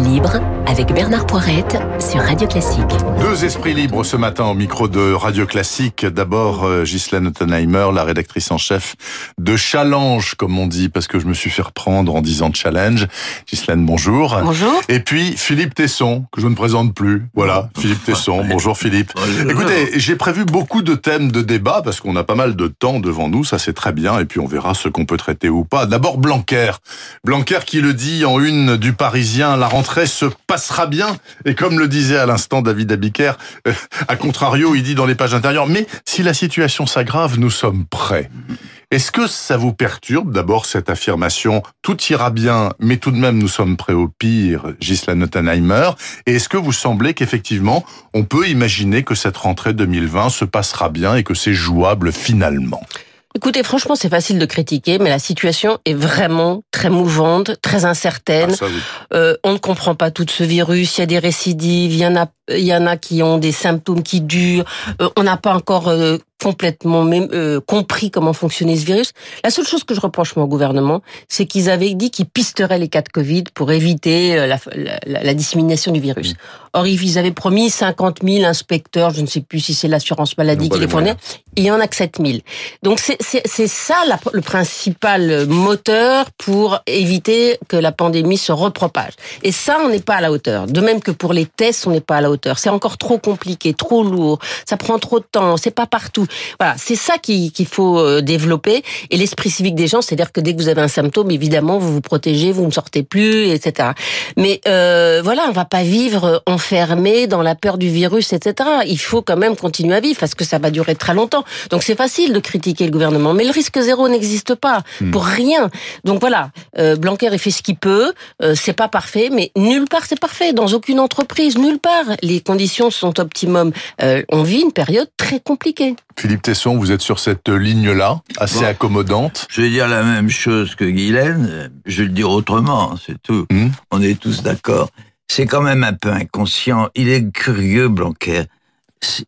Libre avec Bernard Poirette sur Radio Classique. Deux esprits libres ce matin au micro de Radio Classique. D'abord, euh, Ghislaine Ottenheimer, la rédactrice en chef de Challenge, comme on dit, parce que je me suis fait reprendre en disant challenge. Ghislaine, bonjour. Bonjour. Et puis, Philippe Tesson, que je ne présente plus. Voilà, Philippe Tesson. Bonjour Philippe. Écoutez, j'ai prévu beaucoup de thèmes de débat, parce qu'on a pas mal de temps devant nous, ça c'est très bien, et puis on verra ce qu'on peut traiter ou pas. D'abord, Blanquer. Blanquer qui le dit en une du Parisien, la rentrée se passera bien. Et comme le disait à l'instant David Abiker, euh, à contrario, il dit dans les pages intérieures, mais si la situation s'aggrave, nous sommes prêts. Est-ce que ça vous perturbe d'abord cette affirmation Tout ira bien, mais tout de même nous sommes prêts au pire, Gisela Nottenheimer? Et est-ce que vous semblez qu'effectivement on peut imaginer que cette rentrée 2020 se passera bien et que c'est jouable finalement? Écoutez, franchement, c'est facile de critiquer, mais la situation est vraiment très mouvante, très incertaine. Ah, ça, oui. Euh, on ne comprend pas tout ce virus. Il y a des récidives. Il y en a, il y en a qui ont des symptômes qui durent. Euh, on n'a pas encore euh, complètement même euh, compris comment fonctionnait ce virus. La seule chose que je reproche moi au gouvernement, c'est qu'ils avaient dit qu'ils pisteraient les cas de Covid pour éviter euh, la, la, la dissémination du virus. Mmh. Or, ils avaient promis 50 000 inspecteurs, je ne sais plus si c'est l'assurance maladie qui les moyens. il y en a que 7 000. Donc c'est ça la- le principal moteur pour éviter que la pandémie se repropage. Et ça, on n'est pas à la hauteur. De même que pour les tests, on n'est pas à la hauteur. C'est encore trop compliqué, trop lourd, ça prend trop de temps, c'est pas partout. Voilà, c'est ça qui- qu'il faut euh, développer. Et l'esprit civique des gens, c'est-à-dire que dès que vous avez un symptôme, évidemment, vous vous protégez, vous ne sortez plus, etc. Mais euh, voilà, on va pas vivre enfermé dans la peur du virus, etc. Il faut quand même continuer à vivre parce que ça va durer très longtemps. Donc c'est facile de critiquer le gouvernement, mais le risque zéro n'existe pas pour rien. Donc voilà, euh, Blanquer il fait ce qu'il peut. Euh, c'est pas parfait, mais nulle part c'est parfait. Dans aucune entreprise, nulle part les conditions sont optimum. Euh, on vit une période très compliquée. Philippe Tesson, vous êtes sur cette ligne-là, assez Bon. accommodante. Je vais dire la même chose que Guylaine, je vais le dire autrement, c'est tout. Hmm. On est tous d'accord. C'est quand même un peu inconscient. Il est curieux, Blanquer.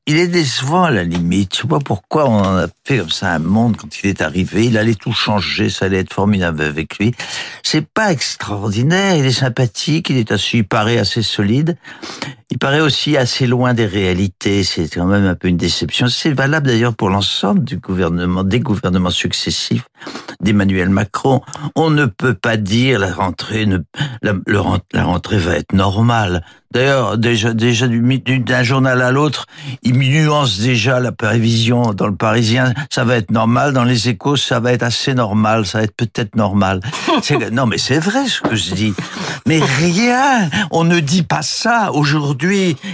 Il est décevant à la limite. Je sais pas pourquoi on en a fait comme ça un monde quand il est arrivé. Il allait tout changer, ça allait être formidable avec lui. C'est pas extraordinaire. Il est sympathique, il est assez, il paraît assez solide. Il paraît aussi assez loin des réalités. C'est quand même un peu une déception. C'est valable d'ailleurs pour l'ensemble du gouvernement, des gouvernements successifs d'Emmanuel Macron. On ne peut pas dire la rentrée, ne, la, rentrée va être normale. D'ailleurs, déjà, déjà d'un journal à l'autre, il nuance déjà la prévision dans le Parisien. Ça va être normal. Dans les Échos, ça va être assez normal. Ça va être peut-être normal. Non, mais c'est vrai ce que je dis. Mais rien. On ne dit pas ça aujourd'hui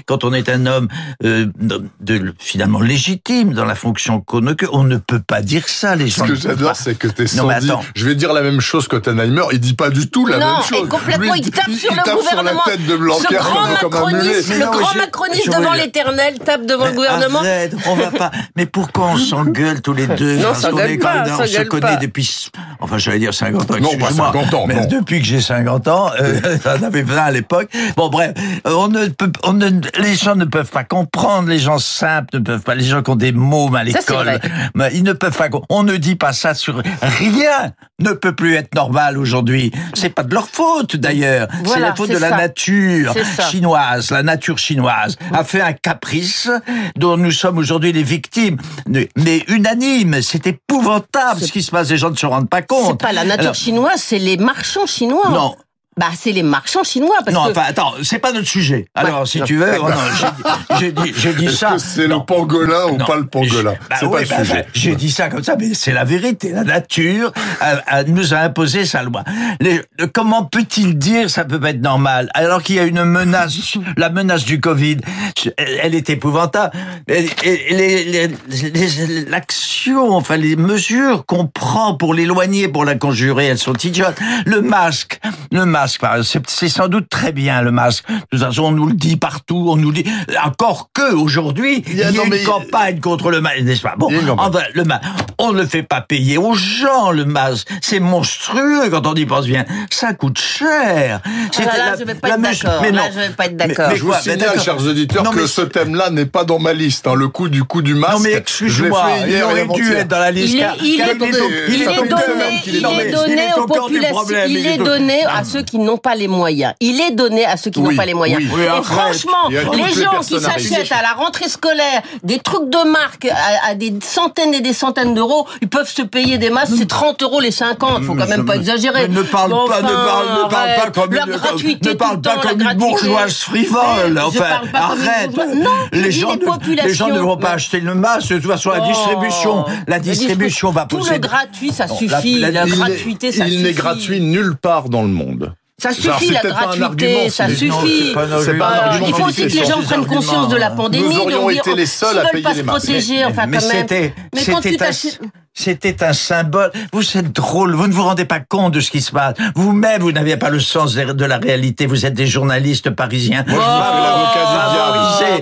quand on est un homme euh, de, de- finalement légitime dans la fonction qu'on occupe. On ne peut pas dire ça. Les Ce gens que ne peuvent j'adore, c'est que Tesson Non, mais dit, attends. je vais dire la même chose qu'Ottenheimer, il dit pas du tout la Non, même chose. et complètement, Lui, il tape sur le tape gouvernement. sur la tête de Ce Blanquer grand comme, comme un mulet. macroniste, Mais le non, grand macroniste devant l'éternel tape devant le gouvernement. arrête, on va pas. Mais pourquoi on s'engueule tous les deux Non, Parce qu'on s'engueule est pas, quand même- on se s'engueule connaît pas. depuis. Enfin, j'allais dire 50 ans. Non, pas excuse-moi. 50 ans, Mais non. depuis que j'ai 50 ans, euh, j'en avais 20 à l'époque. Bon, bref, on ne peut, on ne, les gens ne peuvent pas comprendre. Les gens simples ne peuvent pas. Les gens qui ont des mômes à c'est l'école, ils ne peuvent pas. On ne dit pas ça sur rien. Ne peut plus être normal aujourd'hui. C'est pas de leur faute d'ailleurs. c'est la faute c'est de la nature C'est chinoise, la nature chinoise, a fait un caprice dont nous sommes aujourd'hui les victimes. Mais unanime, c'est épouvantable C'est- ce qui se passe, les gens ne se rendent pas C'est compte. pas la nature Alors, chinoise, c'est les marchands chinois. Non, Bah, c'est les marchands chinois. Parce non, que... enfin, attends, c'est pas notre sujet. Alors, Ouais. si tu veux, oh non, j'ai- j'ai dit, j'ai dit Est-ce ça. que c'est le Non. pangolin ou Non. pas le pangolin Bah C'est oui, pas le bah, sujet. bah, J'ai dit ça comme ça, mais c'est la vérité. La nature a- a- nous a imposé sa loi. Les- le- comment peut-il dire ça peut pas être normal alors qu'il y a une menace, la menace du Covid, elle, elle est épouvantable. Et- et- et les- les- les- L'action, enfin les mesures qu'on prend pour l'éloigner, pour la conjurer, elles sont idiotes. Le masque, le masque, c'est sans doute très bien le masque. De toute façon, on nous le dit partout, on nous dit. Encore que aujourd'hui, il y a, non, une mais- campagne contre le masque, n'est-ce pas? Bon, enfin, le masque, on ne le fait pas payer aux gens, le masque. C'est monstrueux quand on y pense bien. Ça coûte cher. C'est Ah là, la- je vais pas la être mesure- d'accord. Mais Là, non. je vais pas être Mais- d'accord. mais Je vous quoi signale, chers auditeurs, Non, que ce thème-là n'est pas dans ma liste. hein. Le coup du coup du masque. Non mais excuse-moi, il aurait dû être dans la liste. Il est, il il donné, il est donné il est aux populations, il donné à ceux qui qui n'ont pas les moyens. Il est donné à ceux qui Oui, n'ont pas les moyens. oui. Et arrête. franchement, Il les gens qui s'achètent à la rentrée scolaire des trucs de marque à, à des centaines et des centaines d'euros, ils peuvent se payer des masques, c'est 30 euros les 50. Faut quand même pas exagérer. Mais ne parle Bon, pas, ne enfin, parle, ne parle arrête. pas comme une, gratuité ne parle tout pas comme une bourgeoise frivole. Enfin, arrête. Non, les gens, les ne, gens vont pas acheter le masque. De toute façon, la Oh. distribution, la distribution va Tout poser. le gratuit, ça suffit. la- Il gratuité, ça il suffit. n'est gratuit nulle part dans le monde. Ça suffit, la gratuité, ça suffit. Il faut aussi que les gens prennent conscience de la pandémie. Nous aurions été on- les seuls à payer pas les se masques. protéger, enfin, mais c'était, un, t'achètes- c'était un symbole. Vous êtes drôle. Vous ne vous rendez pas compte de ce qui se passe. Vous-même, vous n'avez pas le sens de la réalité. Vous êtes des journalistes parisiens. Moi, je Oh, diable.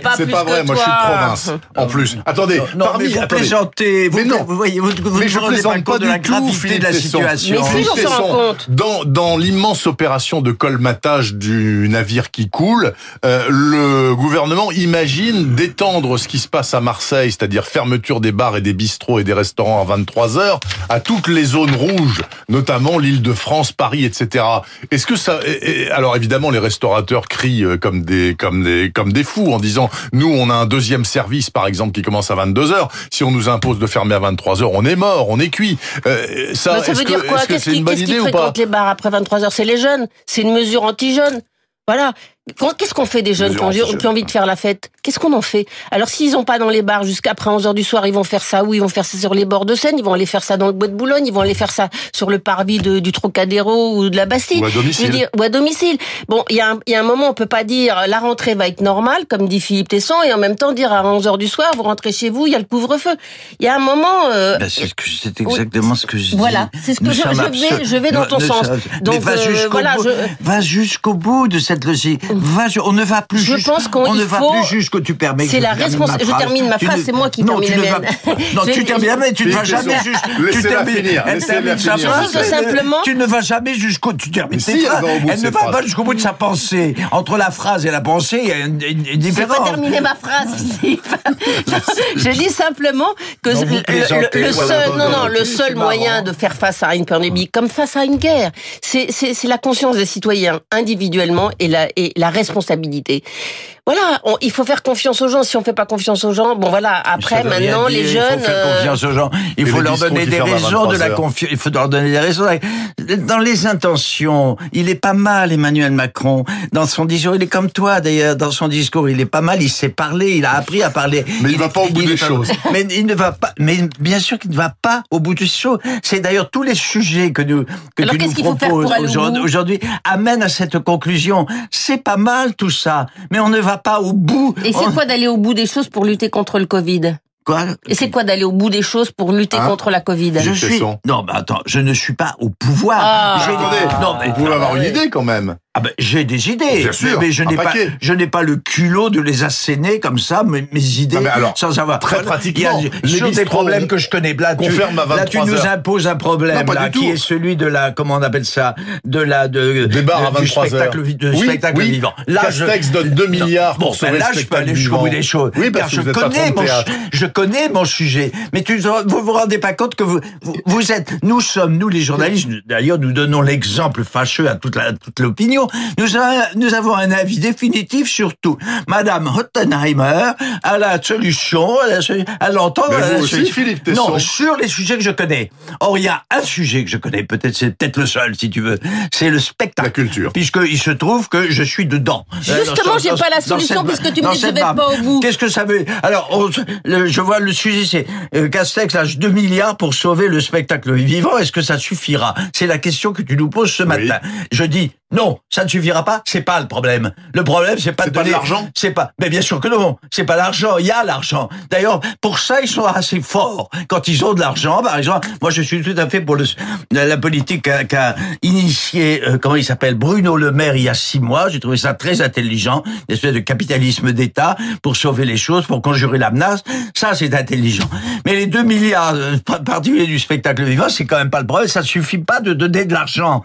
Pas C'est plus pas vrai, moi je suis de province. En plus. Attendez, Non, parmi, mais vous attendez. plaisantez. Vous, Mais non. vous voyez, vous, vous Mais ne je pas plaisante pas compte de du la tout, gravité de la situation. Mais si, Philippe on s'en rend Tesson, compte. Dans, dans l'immense opération de colmatage du navire qui coule, euh, le gouvernement imagine d'étendre ce qui se passe à Marseille, c'est-à-dire fermeture des bars et des bistrots et des restaurants à 23 heures, à toutes les zones rouges, notamment l'île de France, Paris, etc. Est-ce que ça, et- et- alors évidemment, les restaurateurs crient euh, comme des, comme des, comme des fous en disant, nous, on a un deuxième service, par exemple, qui commence à 22 heures. Si on nous impose de fermer à 23 heures, on est mort, on est cuit. Euh, ça, Mais ça est-ce veut que- dire quoi est-ce que Qu'est-ce c'est qui, qu'est-ce qui idée ou pas fréquente les bars après 23 heures? C'est les jeunes. C'est une mesure anti-jeune. Voilà. Qu'est-ce qu'on fait des jeunes qui ont, qui ont envie de faire la fête? Qu'est-ce qu'on en fait? Alors s'ils n'ont pas dans les bars jusqu'après 11 heures du soir, ils vont faire ça où? Ils vont faire ça sur les bords de Seine, ils vont aller faire ça dans le bois de Boulogne, ils vont aller faire ça sur le parvis de- du Trocadéro ou de la Bastille? Ou à domicile. Je veux dire, ou à domicile. Bon, il y, a un- il y a un moment, on peut pas dire la rentrée va être normale, comme dit Philippe Tesson, et en même temps dire à 11 heures du soir, vous rentrez chez vous, il y a le couvre-feu. Il y a un moment... euh, Ben, c'est ce que- c'est exactement ce que je dis. Voilà, c'est ce que je- je vais- je vais dans ton sens. Donc, euh, voilà, je- va jusqu'au bout de cette logique. Va, on ne va plus Je pense qu'on- on ne va faut- plus jusqu'au tu permets. que C'est je la termine respons- ma je phrase. termine ma phrase, c'est moi qui non, termine tu la mienne. Non, tu termines mienne, tu ne vas jamais juste. tu termines- elle termine sa phrase, mais Tu ne vas jamais jusqu'au. Tu termines Mais elle ne va pas jusqu'au bout de sa pensée. Entre la phrase et la pensée, il y a une, une Je vais différence. terminer ma phrase, je dis simplement que le, seul, non, non, le seul moyen de faire face à une pandémie, comme face à une guerre, c'est, la conscience des citoyens individuellement et la, et la responsabilité. Voilà, on- il faut faire confiance aux gens. Si on fait pas confiance aux gens, bon voilà. Après, maintenant, dire, les Il jeunes. faut faire euh, confiance aux gens. Il faut leur donner des raisons de la 23 heures. confiance. Il faut leur donner des raisons. Dans les intentions, il est pas mal, Emmanuel Macron. Dans son discours, il est comme toi d'ailleurs. Dans son discours, il est pas mal. Il sait parler. Il a appris à parler. Mais il va est- pas au bout il des pas- choses. Mais il ne va pas. Mais bien sûr qu'il ne va pas au bout des choses. C'est d'ailleurs tous les sujets que nous que Alors, tu nous faire proposes aujourd'hui amènent à cette conclusion. C'est pas mal tout ça, mais on ne va pas au bout. Et c'est On- quoi d'aller au bout des choses pour lutter contre le Covid? Quoi? Et c'est quoi d'aller au bout des choses pour lutter Hein? contre la Covid? Je suis. Non, mais attends, je ne suis pas au pouvoir. Ah. J'ai des- Attendez, Non, mais vous pouvez avoir une idée quand même. Ah ben, j'ai des idées. Bien sûr, mais je n'ai pas, je n'ai pas le culot de les asséner comme ça, mes, mes idées, Ah, mais alors, sans avoir. très Voilà. pratiquement, Il y a- les sur des problèmes que je connais. Là, tu, là, tu 23 nous imposes un problème, Non, là, qui est celui de la, comment on appelle ça, de la, de, à de- du 23 spectacle, de Oui, spectacle oui. vivant. Là, Castex je- donne 2 Non. milliards pour ben là, je peux aller jusqu'au bout des choses. Oui, parce car que je connais mon, je connais mon sujet. Mais tu vous vous rendez pas compte que vous, vous, vous êtes, nous sommes, nous les journalistes, d'ailleurs, nous donnons l'exemple fâcheux à toute la, toute l'opinion. Nous, a- nous avons un avis définitif sur tout. Madame Hottenheimer a la solution, elle, l'entend. Philippe Tesson. Non, sur les sujets que je connais. Or, il y a un sujet que je connais, peut-être, c'est peut-être le seul, si tu veux. C'est le spectacle. La culture. Puisqu'il se trouve que je suis dedans. Justement, Dans- j'ai pas la solution cette- puisque tu me dis que je vais pas au bout. Qu'est-ce que ça veut? Alors, on- le- je vois le sujet, c'est euh, Castex lâche 2 milliards pour sauver le spectacle vivant. Est-ce que ça suffira? C'est la question que tu nous poses ce matin. Je dis non, ça ne suffira pas. C'est pas le problème. Le problème, c'est pas de donner- l'argent C'est pas. Mais bien sûr que non. C'est pas l'argent. Il y a l'argent. D'ailleurs, pour ça, ils sont assez forts. Quand ils ont de l'argent, par exemple, moi, je suis tout à fait pour le, la politique qu'a qu'a initié, euh, comment il s'appelle, Bruno Le Maire il y a six mois. J'ai trouvé ça très intelligent, une espèce de capitalisme d'État pour sauver les choses, pour conjurer la menace. Ça, c'est intelligent. Mais les 2 milliards, euh, par- particulier du spectacle vivant, c'est quand même pas le problème. Ça suffit pas de donner de l'argent.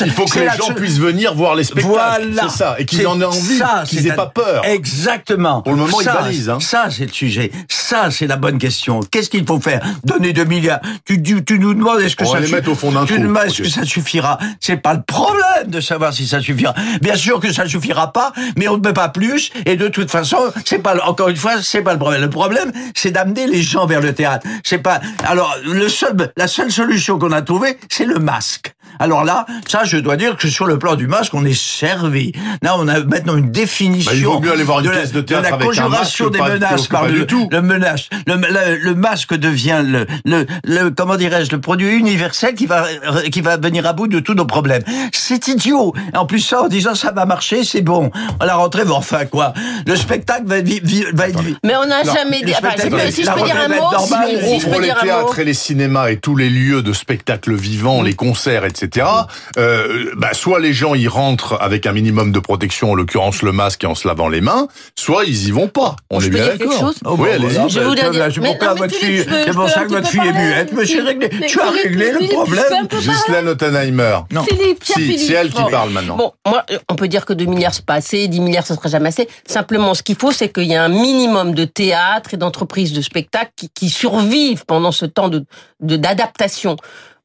Il faut que les gens puissent venir voir les spectacles. Voilà. C'est ça. Et qu'ils en aient envie, ça, qu'ils c'est aient un- pas peur. Exactement. Pour le moment, ils ça, balisent, hein. Ça, c'est le sujet. Ça, c'est la bonne question. Qu'est-ce qu'il faut faire? Donner 2 milliards. Tu, tu, tu nous demandes est-ce que On ça les suffira mettre au fond d'un trou. est-ce que ça suffira? C'est pas le problème de savoir si ça suffira. Bien sûr que ça suffira pas, mais on ne peut pas plus. Et de toute façon, c'est pas encore une fois, c'est pas le problème. Le problème, c'est d'amener les gens vers le théâtre. C'est pas. Alors, le seul, la seule solution qu'on a trouvée, c'est le masque. Alors là, ça, je dois dire que sur le plan du masque, on est servi. Là, on a maintenant une définition. Bah, il vaut mieux aller voir une de la, pièce de théâtre la avec un conjuration masque des menaces par le, tout. le menace. Le, le, le masque devient le, le, le comment dirais-je, le produit universel qui va, qui va venir à bout de tous nos problèmes. C'est idiot. En plus, ça, en disant ça va marcher, c'est bon. À la rentrée, mais enfin, quoi. Le spectacle va, vi- vi- va être. vi- Mais on n'a jamais dit. enfin, si, je peux- si je la peux dire un mot, normale, si, on si je peux les dire un mot. théâtres et les cinémas et tous les lieux de spectacle vivant, les concerts, etc. Euh, bah, soit les gens y rentrent avec un minimum de protection, en l'occurrence le masque et en se lavant les mains, soit ils y vont pas. On Je est peux bien d'accord. Oh, oui, allez-y. Je bah, voudrais ça, dire- là, mais votre fille, je c'est je pour ça que votre fille est muette. Mais Mais tu as Philippe, réglé le je problème. Ghislaine Ottenheimer. Non. Philippe, c'est elle qui parle maintenant. Bon, moi, on peut dire que 2 milliards, c'est pas assez, 10 milliards, ce sera jamais assez. Simplement, ce qu'il faut, c'est qu'il y ait un minimum de théâtre et d'entreprises de spectacle qui, qui survivent pendant ce temps de de- d'adaptation.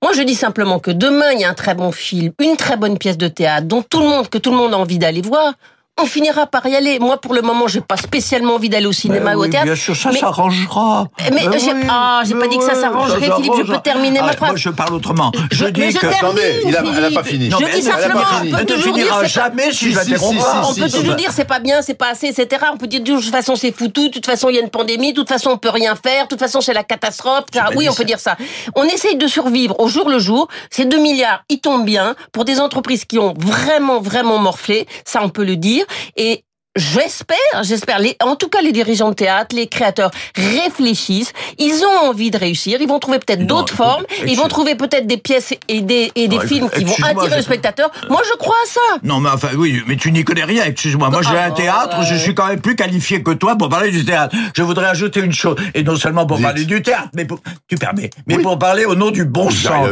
Moi, je dis simplement que demain, il y a un très bon film, une très bonne pièce de théâtre, dont tout le monde, que tout le monde a envie d'aller voir. On finira par y aller. Moi, pour le moment, j'ai pas spécialement envie d'aller au cinéma Mais ou au théâtre. Bien sûr, ça Mais- s'arrangera. Mais j'ai- ah, j'ai pas dit que ça s'arrangerait, Philippe, je peux terminer ma Arrête, phrase. Moi, je parle autrement. Je, mais dis que. Attendez, elle a pas fini. Je dis mais simplement, on peut toujours dire, jamais si je on peut toujours dire c'est pas bien, c'est pas assez, etc. On peut dire de toute façon c'est foutu, de toute façon il y a une pandémie, de toute façon on peut rien faire, de toute façon c'est la catastrophe. Oui, on peut dire ça. On essaye de survivre au jour le jour. Ces 2 milliards, ils tombent bien pour des entreprises qui ont vraiment, vraiment morflé. Ça, on peut le dire. Et J'espère, j'espère. En tout cas, les dirigeants de théâtre, les créateurs réfléchissent. Ils ont envie de réussir. Ils vont trouver peut-être d'autres formes. Ils vont trouver peut-être des pièces et des, et des Non, films qui vont attirer le spectateur. Moi, je crois à ça. Non, mais enfin, oui, mais tu n'y connais rien, excuse-moi. Moi, j'ai Ah, un théâtre, je suis quand même plus qualifié que toi pour parler du théâtre. Je voudrais ajouter une chose, et non seulement pour parler du théâtre, mais pour, tu permets, mais Oui. pour parler au nom du bon sens.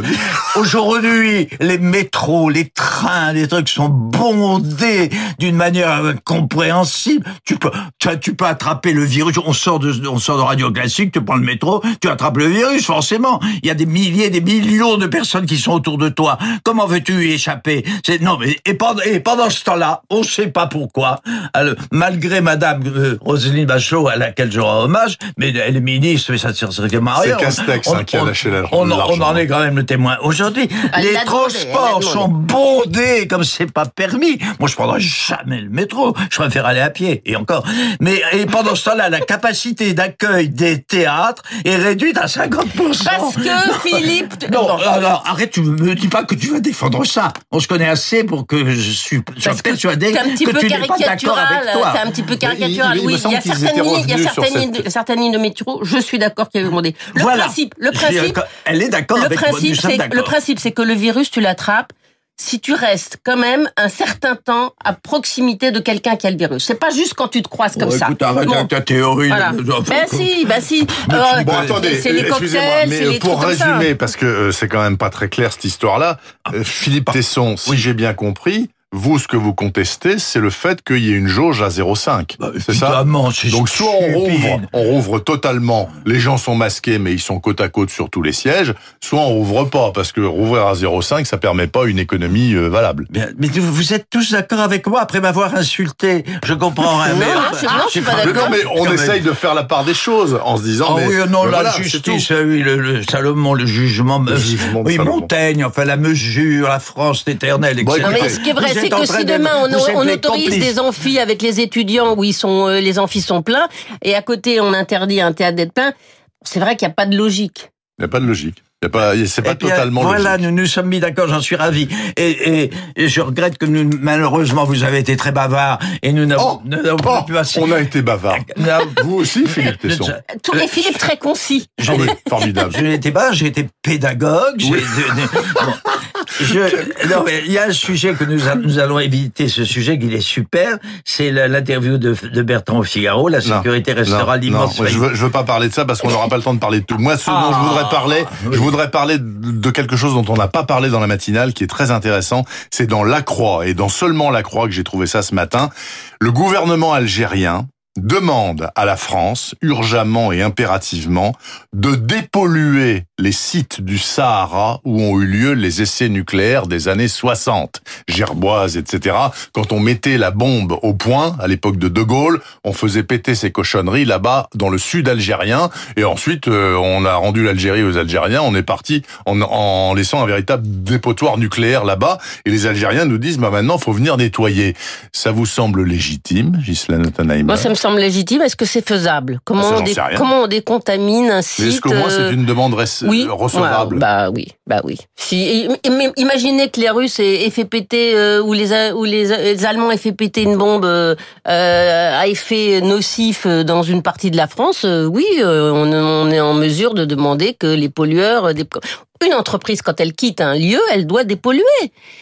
Aujourd'hui, les métros, les trains, les trucs sont bondés d'une manière incompréhensible. Tu peux, tu, tu peux attraper le virus. On sort de, on sort de radio classique, tu prends le métro, tu attrapes le virus, forcément. Il y a des milliers, des millions de personnes qui sont autour de toi. Comment veux-tu y échapper? C'est, non, mais, et pendant, et pendant ce temps-là, on sait pas pourquoi, malgré madame euh, Roselyne Bachelot, à laquelle je rends hommage, mais elle est ministre, mais ça ne sert strictement à C'est rien. Castex, On- hein, qui a lâché la- on, on en est quand même le témoin. Aujourd'hui, les transports sont comme c'est pas permis. Moi, je prendrai jamais le métro. Je préfère aller à pied. Et encore. Mais, et pendant ce temps-là, la capacité d'accueil des théâtres est réduite à 50%. Parce que Philippe. Non, alors, arrête, tu me dis pas que tu vas défendre ça. On se connaît assez pour que je suis je que persuadé t'es un petit que peu tu n'es pas d'accord caricatural, avec toi. t'es un petit peu caricatural. Oui, il y a certaines lignes, il y a certaines lignes, de, certaines lignes de métro. Je suis d'accord qu'il y avait demandé. Le Voilà. principe, le suis principe. Elle est d'accord avec moi. principe, nous c'est d'accord. le principe, c'est que le virus, tu l'attrapes si tu restes quand même un certain temps à proximité de quelqu'un qui a le virus. C'est pas juste quand tu te croises comme Oh, ça. écoute, arrête Bon. avec ta théorie. Voilà. Ben si, ben si. Euh, Bon, Euh, attendez, c'est les cocktails, mais c'est les euh, pour trucs comme ça. résumer, parce que euh, c'est quand même pas très clair cette histoire-là, euh, Philippe Tesson, si j'ai bien compris, vous, ce que vous contestez, c'est le fait qu'il y ait une jauge à 0,5. Bah, c'est ça évidemment, c'est Donc soit on rouvre, on rouvre totalement, les gens sont masqués mais ils sont côte à côte sur tous les sièges, soit on rouvre pas parce que rouvrir à 0,5 ça permet pas une économie euh, valable. Mais vous êtes tous d'accord avec moi après m'avoir insulté. Je comprends rien. Non, mais- non, je- non, je suis pas d'accord. non mais on Quand même. essaye de faire la part des choses en se disant Ah mais, oui, non, mais la voilà, justice, tout. euh, oui, le, le Salomon, le jugement, Le euh, jugement oui, Salomon. Montaigne, enfin la mesure, la France éternelle, Bon, etc. Non, mais ce qui est vrai, c'est que si de- demain on, les autorise complices. des amphis avec les étudiants où ils sont, euh, les amphis sont pleins, et à côté on interdit un théâtre d'être plein, c'est vrai qu'il n'y a pas de logique. Il n'y a pas de logique. Il y a pas, c'est pas Eh bien, totalement Voilà, logique. nous nous sommes mis d'accord, j'en suis ravi. Et, et, et je regrette que nous, malheureusement, vous avez été très bavard et nous n'avons Oh, Oh, pas assez. on a été bavard. Vous aussi, Philippe Tesson. Tout Euh, et Philippe très concis. N'ai- formidable. Je n'étais pas, j'ai été pédagogue. Oui. Je, non, mais il y a un sujet que nous, a- nous allons éviter, ce sujet qu'il est super, c'est l'interview de, de Bertrand au Figaro, la sécurité restera l'immense non, je, veux, je veux pas parler de ça parce qu'on n'aura pas le temps de parler de tout. Moi, ce dont Ah, je voudrais parler, oui. je voudrais parler de quelque chose dont on n'a pas parlé dans la matinale, qui est très intéressant. C'est dans La Croix et dans seulement La Croix que j'ai trouvé ça ce matin. Le gouvernement algérien demande à la France, urgemment et impérativement, de dépolluer les sites du Sahara où ont eu lieu les essais nucléaires des années 60. Gerboise, etc. Quand on mettait la bombe au point, à l'époque de De Gaulle, on faisait péter ces cochonneries là-bas dans le sud algérien. Et ensuite, euh, on a rendu l'Algérie aux Algériens. On est parti en, laissant un véritable dépotoir nucléaire là-bas. Et les Algériens nous disent, bah maintenant, faut venir nettoyer. Ça vous semble légitime, Gisela semble légitime. Est-ce que c'est faisable? Comment, Ah, ça, on dé- comment on décontamine un site est-ce moins euh, c'est une demande res- oui, recevable? Ouais, bah oui, bah oui. Si, imaginez que les Russes aient fait péter euh, ou les ou les, les Allemands aient fait péter une bombe euh, euh, à effet nocif euh, dans une partie de la France. euh, oui, euh, on, on est en mesure de demander que les pollueurs. euh, Une entreprise quand elle quitte un lieu, elle doit dépolluer.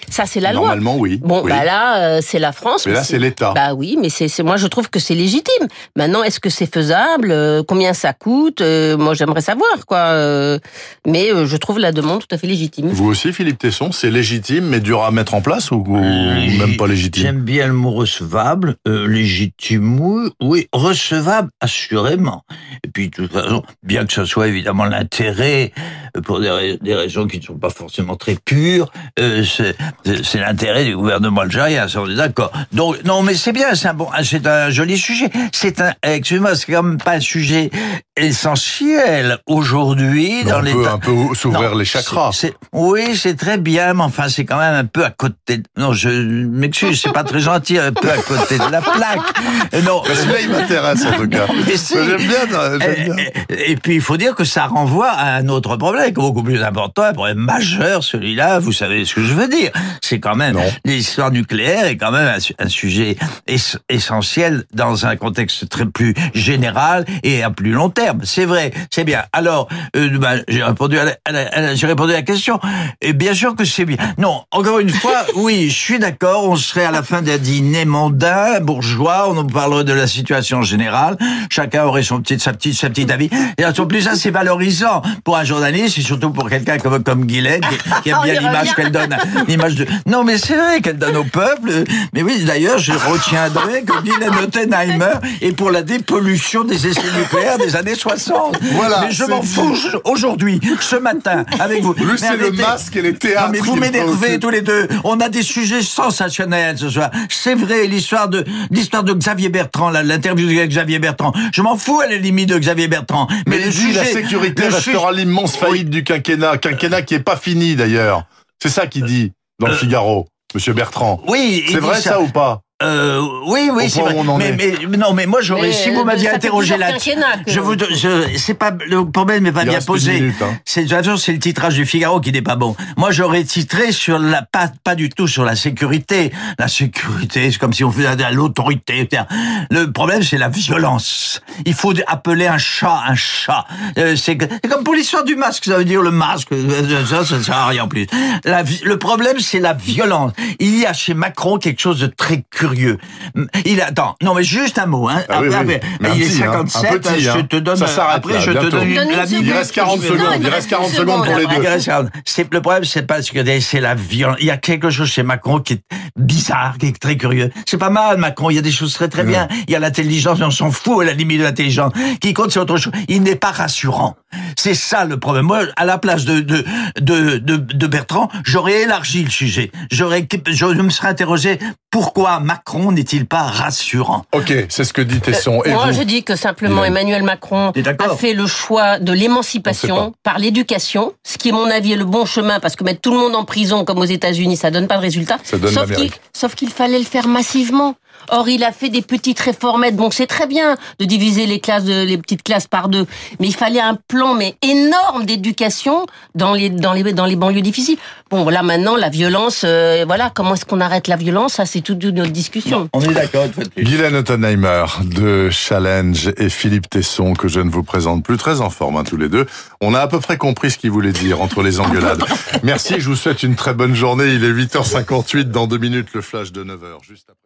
Ça, c'est la loi. Normalement, oui. Bon, Oui. bah là, euh, c'est la France. Mais là, c'est l'État. Bah oui, mais c'est moi je trouve que c'est légitime. Maintenant, est-ce que c'est faisable? Euh, Combien ça coûte? Euh, Moi, j'aimerais savoir quoi. Euh, mais euh, je trouve la demande tout à fait légitime. Vous aussi, Philippe Tesson, c'est légitime, mais dur à mettre en place ou, même pas légitime? J'aime bien le mot recevable, euh, légitime, oui, oui, recevable, assurément. Et puis, de toute façon, bien que ce soit évidemment l'intérêt, pour des, rais- des raisons qui ne sont pas forcément très pures, euh, c'est l'intérêt du gouvernement algérien, ça on est d'accord. Donc, non, mais c'est bien, c'est un bon, c'est un joli sujet. C'est un, excusez-moi, c'est quand même pas un sujet essentiel aujourd'hui dans on les peut un peu s'ouvrir les chakras. oui, c'est très bien, mais enfin, c'est quand même un peu à côté. de- Non, je m'excuse, c'est pas très gentil, un peu à côté de la plaque. Non. Parce que là, il m'intéresse en tout cas. Si. J'aime bien, bien. Et, puis, il faut dire que ça renvoie à un autre problème, qui est beaucoup plus important, un problème majeur, celui-là, vous savez ce que je veux dire. C'est quand même, l'histoire nucléaire est quand même un, su- un sujet ess- essentiel dans un contexte très plus général et à plus long terme. C'est vrai, c'est bien. Alors, euh, j'ai répondu à la, à la- à la- j'ai répondu à la question. Et bien sûr que c'est bien. Non, encore une fois, oui, je suis d'accord. On serait à la fin d'un dîner mondain, bourgeois. On nous parlerait de la situation générale. Chacun aurait son petit, sa petite, sa petite avis. Et en plus, ça, c'est valorisant pour un journaliste et surtout pour quelqu'un comme, comme Guylaine, qui, qui aime bien l'image qu'elle donne, l'image de, non, mais c'est vrai qu'elle donne au peuple. Mais oui, d'ailleurs, je retiendrai que Guylaine Ottenheimer est pour la dépollution des essais nucléaires des années 60. Voilà, Mais je m'en fous aujourd'hui, ce matin, avec vous. Mais c'est le masque et les théâtres. Non, mais vous m'énervez tous les deux. On a des sujets sensationnels ce soir. C'est vrai, l'histoire de l'histoire de Xavier Bertrand, là, l'interview de Xavier Bertrand. Je m'en fous à la limite de Xavier Bertrand. Mais le il dit la sécurité le restera l'immense faillite du quinquennat. Quinquennat qui est pas fini d'ailleurs. C'est ça qu'il dit dans le Euh, Figaro, Monsieur Bertrand. Oui, C'est vrai ça ou pas? Euh, oui, oui, c'est vrai. mais, mais, mais non, mais moi j'aurais, Mais, si vous euh, m'aviez interrogé plusieurs là, quinquennats que- je vous, je, c'est pas le problème n'est pas Il bien posé. hein. C'est de toute façon, c'est le titrage du Figaro qui n'est pas bon. Moi, j'aurais titré sur la pas pas du tout sur la sécurité. La sécurité, c'est comme si on faisait de l'autorité. Le problème, c'est la violence. Il faut appeler un chat un chat. Euh, c'est c'est comme pour l'histoire du masque. Ça veut dire le masque. euh, Ça, ça sert à rien en plus. La le problème, c'est la violence. Il y a chez Macron quelque chose de très curieux. Il attend. Non, mais juste un mot. Hein. Ah oui, Après, oui. après, Mais un il est petit, hein. 57. Un petit, je hein. te donne. Ça après, là, je te bientôt. donne une, Donne une la. Il reste 40 Non, secondes. il Il reste reste 40 une secondes pour les deux. le problème, c'est pas ce que c'est la violence. Il y a quelque chose chez Macron qui est bizarre, qui est très curieux. C'est pas mal, Macron. Il y a des choses très très bien. Il y a l'intelligence, mais on s'en fout à la limite de l'intelligence. Qui compte, c'est autre chose. Il n'est pas rassurant. C'est ça le problème. Moi, à la place de de de de, de Bertrand, j'aurais élargi le sujet. J'aurais, je me serais interrogé pourquoi Macron n'est-il pas rassurant. Ok, c'est ce que dit Tesson. Et Moi, vous je dis que simplement Dylan. Emmanuel Macron a fait le choix de l'émancipation par l'éducation, ce qui, à mon avis, est le bon chemin, parce que mettre tout le monde en prison, comme aux États-Unis, ça donne pas de résultat. Ça donne sauf l'Amérique. qu'il, sauf qu'il fallait le faire massivement. Or, il a fait des petites réformettes. Bon, c'est très bien de diviser les classes, les petites classes par deux, mais il fallait un plan mais énorme d'éducation dans les dans les dans les banlieues difficiles. Bon, voilà, maintenant la violence, euh, voilà, comment est-ce qu'on arrête la violence? Ça, c'est toute une autre discussion. On est d'accord. Guylaine Ottenheimer de Challenge et Philippe Tesson que je ne vous présente plus, très en forme hein, tous les deux. On a à peu près compris ce qu'il voulait dire entre les engueulades. Merci, je vous souhaite une très bonne journée. Il est 8h58 dans deux minutes le flash de 9h juste après.